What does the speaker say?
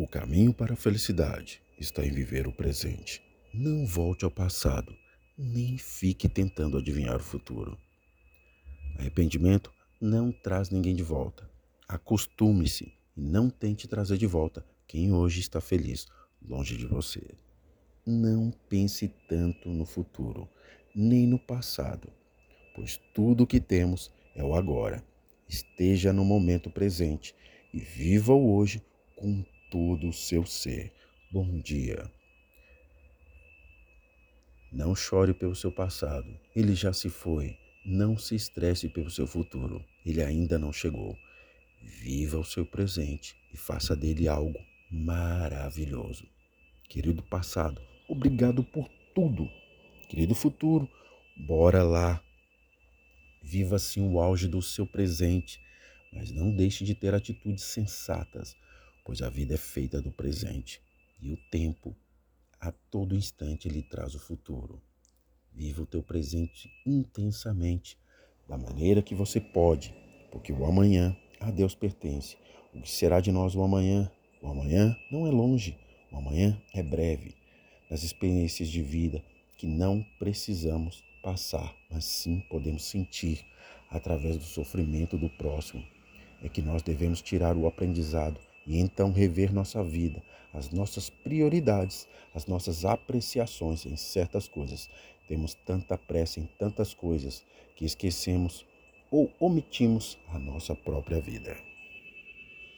O caminho para a felicidade está em viver o presente. Não volte ao passado, nem fique tentando adivinhar o futuro. Arrependimento não traz ninguém de volta. Acostume-se e não tente trazer de volta quem hoje está feliz longe de você. Não pense tanto no futuro, nem no passado, pois tudo o que temos é o agora. Esteja no momento presente e viva o hoje com todo o seu ser. Bom dia. Não chore pelo seu passado, ele já se foi. Não se estresse pelo seu futuro, ele ainda não chegou. Viva o seu presente e faça dele algo maravilhoso. Querido passado, obrigado por tudo. Querido futuro, bora lá. Viva assim o auge do seu presente, mas não deixe de ter atitudes sensatas pois a vida é feita do presente e o tempo, a todo instante, lhe traz o futuro. Viva o teu presente intensamente, da maneira que você pode, porque o amanhã a Deus pertence. O que será de nós o amanhã? O amanhã não é longe, o amanhã é breve. Nas experiências de vida que não precisamos passar, mas sim podemos sentir através do sofrimento do próximo, é que nós devemos tirar o aprendizado e então rever nossa vida, as nossas prioridades, as nossas apreciações em certas coisas. Temos tanta pressa em tantas coisas que esquecemos ou omitimos a nossa própria vida.